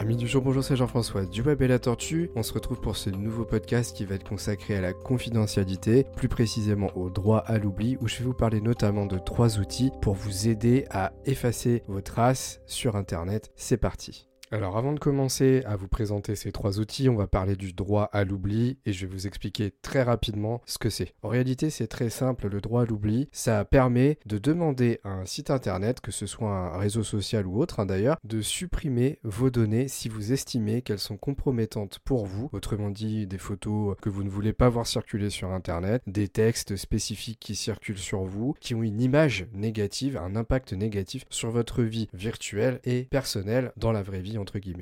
Amis du jour, bonjour, c'est Jean-François du et la Tortue. On se retrouve pour ce nouveau podcast qui va être consacré à la confidentialité, plus précisément au droit à l'oubli, où je vais vous parler notamment de trois outils pour vous aider à effacer vos traces sur Internet. C'est parti. Alors avant de commencer à vous présenter ces trois outils, on va parler du droit à l'oubli et je vais vous expliquer très rapidement ce que c'est. En réalité, c'est très simple, le droit à l'oubli, ça permet de demander à un site internet, que ce soit un réseau social ou autre hein, d'ailleurs, de supprimer vos données si vous estimez qu'elles sont compromettantes pour vous, autrement dit des photos que vous ne voulez pas voir circuler sur internet, des textes spécifiques qui circulent sur vous, qui ont une image négative, un impact négatif sur votre vie virtuelle et personnelle dans la vraie vie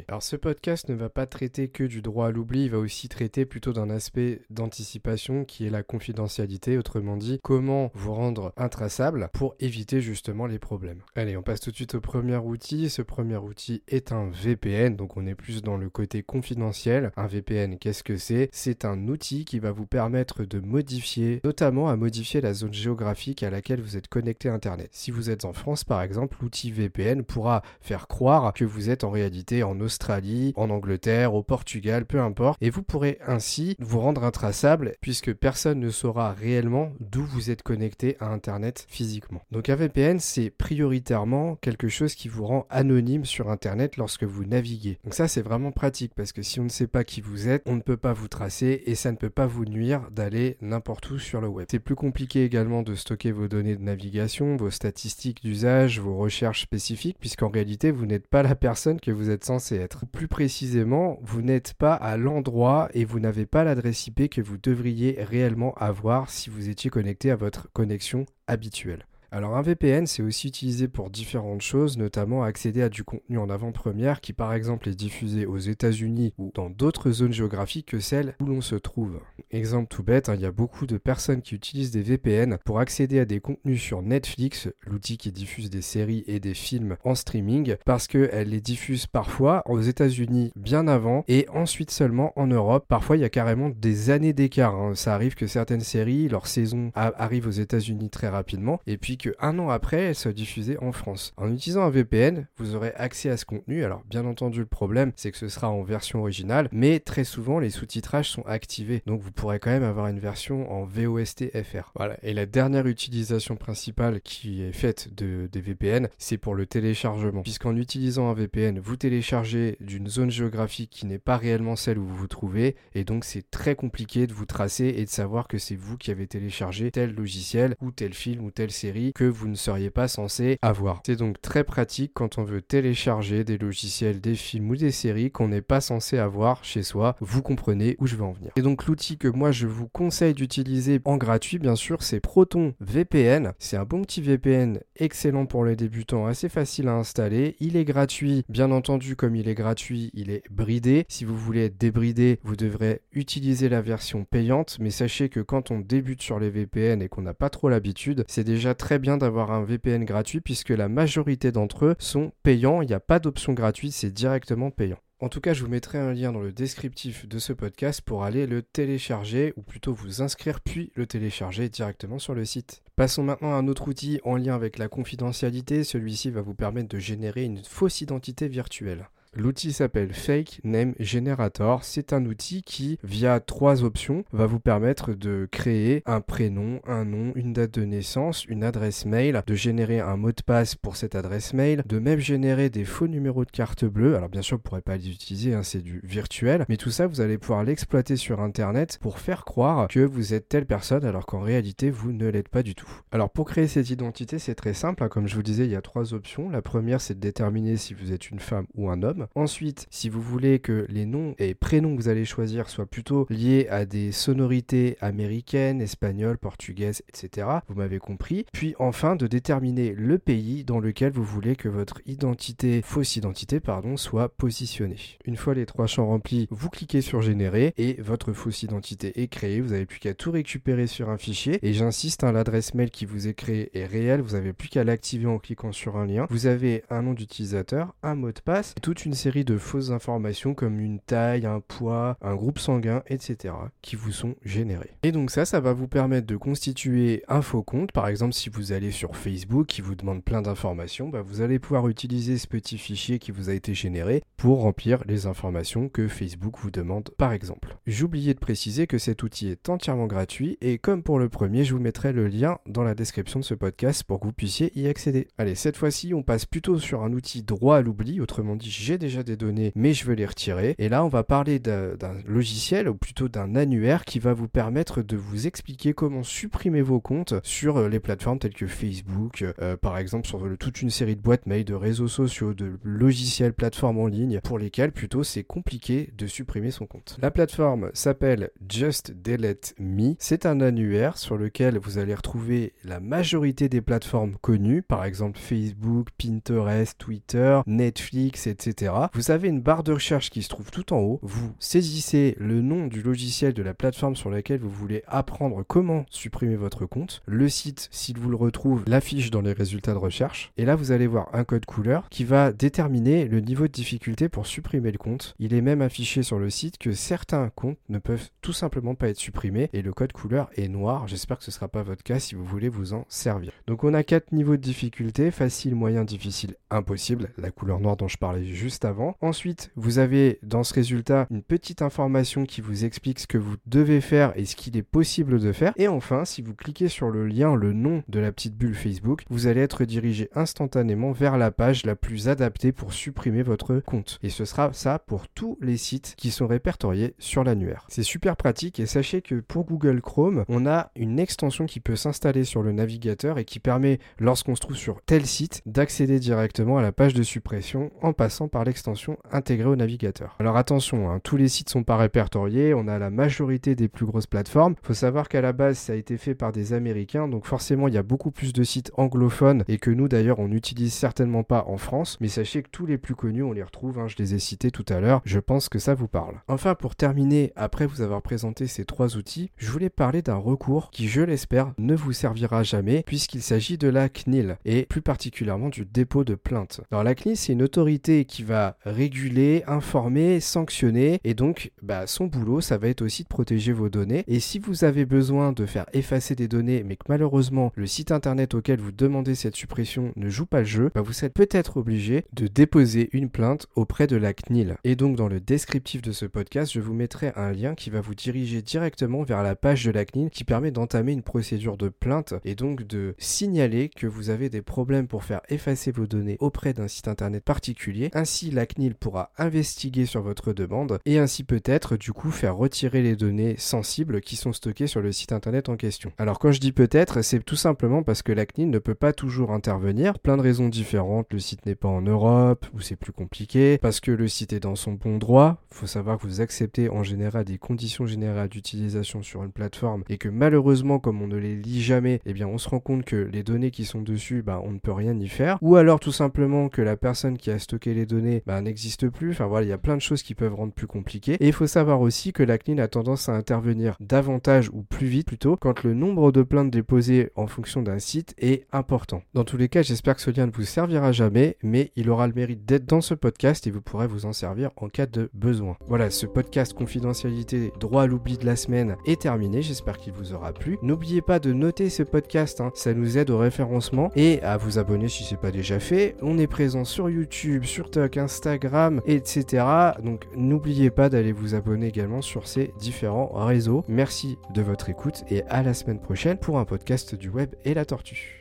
Alors ce podcast ne va pas traiter que du droit à l'oubli, il va aussi traiter plutôt d'un aspect d'anticipation qui est la confidentialité, autrement dit comment vous rendre intraçable pour éviter justement les problèmes. Allez, on passe tout de suite au premier outil. Ce premier outil est un VPN, donc on est plus dans le côté confidentiel. Un VPN, qu'est-ce que c'est? C'est un outil qui va vous permettre de modifier, notamment à modifier la zone géographique à laquelle vous êtes connecté à Internet. Si vous êtes en France par exemple, l'outil VPN pourra faire croire que vous êtes en réalité en Australie, en Angleterre, au Portugal, peu importe. Et vous pourrez ainsi vous rendre intraçable puisque personne ne saura réellement d'où vous êtes connecté à Internet physiquement. Donc un VPN, c'est prioritairement quelque chose qui vous rend anonyme sur Internet lorsque vous naviguez. Donc ça, c'est vraiment pratique parce que si on ne sait pas qui vous êtes, on ne peut pas vous tracer et ça ne peut pas vous nuire d'aller n'importe où sur le web. C'est plus compliqué également de stocker vos données de navigation, vos statistiques d'usage, vos recherches spécifiques puisqu'en réalité, vous n'êtes pas la personne que vous êtes censé être. Plus précisément, vous n'êtes pas à l'endroit et vous n'avez pas l'adresse IP que vous devriez réellement avoir si vous étiez connecté à votre connexion habituelle. Alors un VPN, c'est aussi utilisé pour différentes choses, notamment accéder à du contenu en avant-première qui par exemple est diffusé aux États-Unis ou dans d'autres zones géographiques que celles où l'on se trouve. Exemple tout bête, hein, il y a beaucoup de personnes qui utilisent des VPN pour accéder à des contenus sur Netflix, l'outil qui diffuse des séries et des films en streaming, parce qu'elle les diffuse parfois aux États-Unis bien avant et ensuite seulement en Europe. Parfois il y a carrément des années d'écart. Hein. Ça arrive que certaines séries, leur saison arrive aux États-Unis très rapidement et puis qu'un an après, elle soit diffusée en France. En utilisant un VPN, vous aurez accès à ce contenu. Alors, bien entendu, le problème, c'est que ce sera en version originale, mais très souvent, les sous-titrages sont activés. Donc, vous pourrez quand même avoir une version en VOST FR. Voilà. Et la dernière utilisation principale qui est faite de, des VPN, c'est pour le téléchargement. Puisqu'en utilisant un VPN, vous téléchargez d'une zone géographique qui n'est pas réellement celle où vous vous trouvez, et donc c'est très compliqué de vous tracer et de savoir que c'est vous qui avez téléchargé tel logiciel ou tel film ou telle série que vous ne seriez pas censé avoir. C'est donc très pratique quand on veut télécharger des logiciels, des films ou des séries qu'on n'est pas censé avoir chez soi. Vous comprenez où je veux en venir. Et donc l'outil que moi je vous conseille d'utiliser en gratuit, bien sûr, c'est Proton VPN. C'est un bon petit VPN excellent pour les débutants, assez facile à installer. Il est gratuit, bien entendu, comme il est gratuit, il est bridé. Si vous voulez être débridé, vous devrez utiliser la version payante, mais sachez que quand on débute sur les VPN et qu'on n'a pas trop l'habitude, c'est déjà très bien d'avoir un VPN gratuit puisque la majorité d'entre eux sont payants. Il n'y a pas d'option gratuite, c'est directement payant. En tout cas, je vous mettrai un lien dans le descriptif de ce podcast pour aller le télécharger, ou plutôt vous inscrire puis le télécharger directement sur le site. Passons maintenant à un autre outil en lien avec la confidentialité. Celui-ci va vous permettre de générer une fausse identité virtuelle. L'outil s'appelle Fake Name Generator. C'est un outil qui, via trois options, va vous permettre de créer un prénom, un nom, une date de naissance, une adresse mail, de générer un mot de passe pour cette adresse mail, de même générer des faux numéros de carte bleue. Alors bien sûr, vous ne pourrez pas les utiliser, hein, c'est du virtuel, mais tout ça, vous allez pouvoir l'exploiter sur Internet pour faire croire que vous êtes telle personne alors qu'en réalité, vous ne l'êtes pas du tout. Alors pour créer cette identité, c'est très simple. Hein. Comme je vous disais, il y a trois options. La première, c'est de déterminer si vous êtes une femme ou un homme. Ensuite, si vous voulez que les noms et prénoms que vous allez choisir soient plutôt liés à des sonorités américaines, espagnoles, portugaises, etc., vous m'avez compris. Puis enfin, de déterminer le pays dans lequel vous voulez que votre identité, fausse identité, pardon, soit positionnée. Une fois les trois champs remplis, vous cliquez sur générer et votre fausse identité est créée. Vous n'avez plus qu'à tout récupérer sur un fichier. Et j'insiste, hein, l'adresse mail qui vous est créée est réelle. Vous n'avez plus qu'à l'activer en cliquant sur un lien. Vous avez un nom d'utilisateur, un mot de passe, toute une une série de fausses informations comme une taille, un poids, un groupe sanguin, etc. qui vous sont générés. Et donc ça, ça va vous permettre de constituer un faux compte. Par exemple, si vous allez sur Facebook qui vous demande plein d'informations, bah, vous allez pouvoir utiliser ce petit fichier qui vous a été généré pour remplir les informations que Facebook vous demande par exemple. J'oubliais de préciser que cet outil est entièrement gratuit et comme pour le premier, je vous mettrai le lien dans la description de ce podcast pour que vous puissiez y accéder. Allez, cette fois-ci, on passe plutôt sur un outil droit à l'oubli, autrement dit, déjà des données mais je veux les retirer. Et là, on va parler d'un logiciel ou plutôt d'un annuaire qui va vous permettre de vous expliquer comment supprimer vos comptes sur euh, les plateformes telles que Facebook, euh, par exemple sur toute une série de boîtes mail, de réseaux sociaux, de logiciels, plateformes en ligne pour lesquels plutôt c'est compliqué de supprimer son compte. La plateforme s'appelle Just Delete Me. C'est un annuaire sur lequel vous allez retrouver la majorité des plateformes connues, par exemple Facebook, Pinterest, Twitter, Netflix, etc. Vous avez une barre de recherche qui se trouve tout en haut. Vous saisissez le nom du logiciel de la plateforme sur laquelle vous voulez apprendre comment supprimer votre compte. Le site, s'il vous le retrouve, l'affiche dans les résultats de recherche. Et là, vous allez voir un code couleur qui va déterminer le niveau de difficulté pour supprimer le compte. Il est même affiché sur le site que certains comptes ne peuvent tout simplement pas être supprimés et le code couleur est noir. J'espère que ce ne sera pas votre cas si vous voulez vous en servir. Donc on a quatre niveaux de difficulté, facile, moyen, difficile, impossible, la couleur noire dont je parlais juste avant. Ensuite, vous avez dans ce résultat une petite information qui vous explique ce que vous devez faire et ce qu'il est possible de faire. Et enfin, si vous cliquez sur le lien, le nom de la petite bulle Facebook, vous allez être dirigé instantanément vers la page la plus adaptée pour supprimer votre compte. Et ce sera ça pour tous les sites qui sont répertoriés sur l'annuaire. C'est super pratique et sachez que pour Google Chrome, on a une extension qui peut s'installer sur le navigateur et qui permet, lorsqu'on se trouve sur tel site, d'accéder directement à la page de suppression en passant par l'extension intégrée au navigateur. Alors attention, hein, tous les sites sont pas répertoriés, on a la majorité des plus grosses plateformes. Faut savoir qu'à la base, ça a été fait par des Américains, donc forcément, il y a beaucoup plus de sites anglophones et que nous d'ailleurs, on n'utilise certainement pas en France. Mais sachez que tous les plus connus, on les retrouve. Hein, je les ai cités tout à l'heure. Je pense que ça vous parle. Enfin, pour terminer, après vous avoir présenté ces trois outils, je voulais parler d'un recours qui, je l'espère, ne vous servira jamais puisqu'il s'agit de la CNIL et plus particulièrement du dépôt de plainte. Alors la CNIL, c'est une autorité qui va réguler, informer, sanctionner et donc bah, son boulot, ça va être aussi de protéger vos données. Et si vous avez besoin de faire effacer des données, mais que malheureusement le site internet auquel vous demandez cette suppression ne joue pas le jeu, bah, vous êtes peut-être obligé de déposer une plainte auprès de la CNIL. Et donc dans le descriptif de ce podcast, je vous mettrai un lien qui va vous diriger directement vers la page de la CNIL qui permet d'entamer une procédure de plainte et donc de signaler que vous avez des problèmes pour faire effacer vos données auprès d'un site internet particulier. Ainsi, la CNIL pourra investiguer sur votre demande et ainsi peut-être du coup faire retirer les données sensibles qui sont stockées sur le site internet en question. Alors quand je dis peut-être, c'est tout simplement parce que la CNIL ne peut pas toujours intervenir, plein de raisons différentes, le site n'est pas en Europe ou c'est plus compliqué, parce que le site est dans son bon droit, faut savoir que vous acceptez en général des conditions générales d'utilisation sur une plateforme et que malheureusement comme on ne les lit jamais, eh bien on se rend compte que les données qui sont dessus, bah, on ne peut rien y faire, ou alors tout simplement que la personne qui a stocké les données bah, n'existe plus, enfin voilà, il y a plein de choses qui peuvent rendre plus compliqué, et il faut savoir aussi que la CNIL a tendance à intervenir davantage ou plus vite plutôt quand le nombre de plaintes déposées en fonction d'un site est important. Dans tous les cas, j'espère que ce lien ne vous servira jamais, mais il aura le mérite d'être dans ce podcast et vous pourrez vous en servir en cas de besoin. Voilà, ce podcast confidentialité droit à l'oubli de la semaine est terminé, j'espère qu'il vous aura plu. N'oubliez pas de noter ce podcast, hein. ça nous aide au référencement et à vous abonner si ce n'est pas déjà fait. On est présent sur YouTube, sur TikTok, Instagram, etc. Donc n'oubliez pas d'aller vous abonner également sur ces différents réseaux. Merci de votre écoute et à la semaine prochaine pour un podcast du web et la tortue.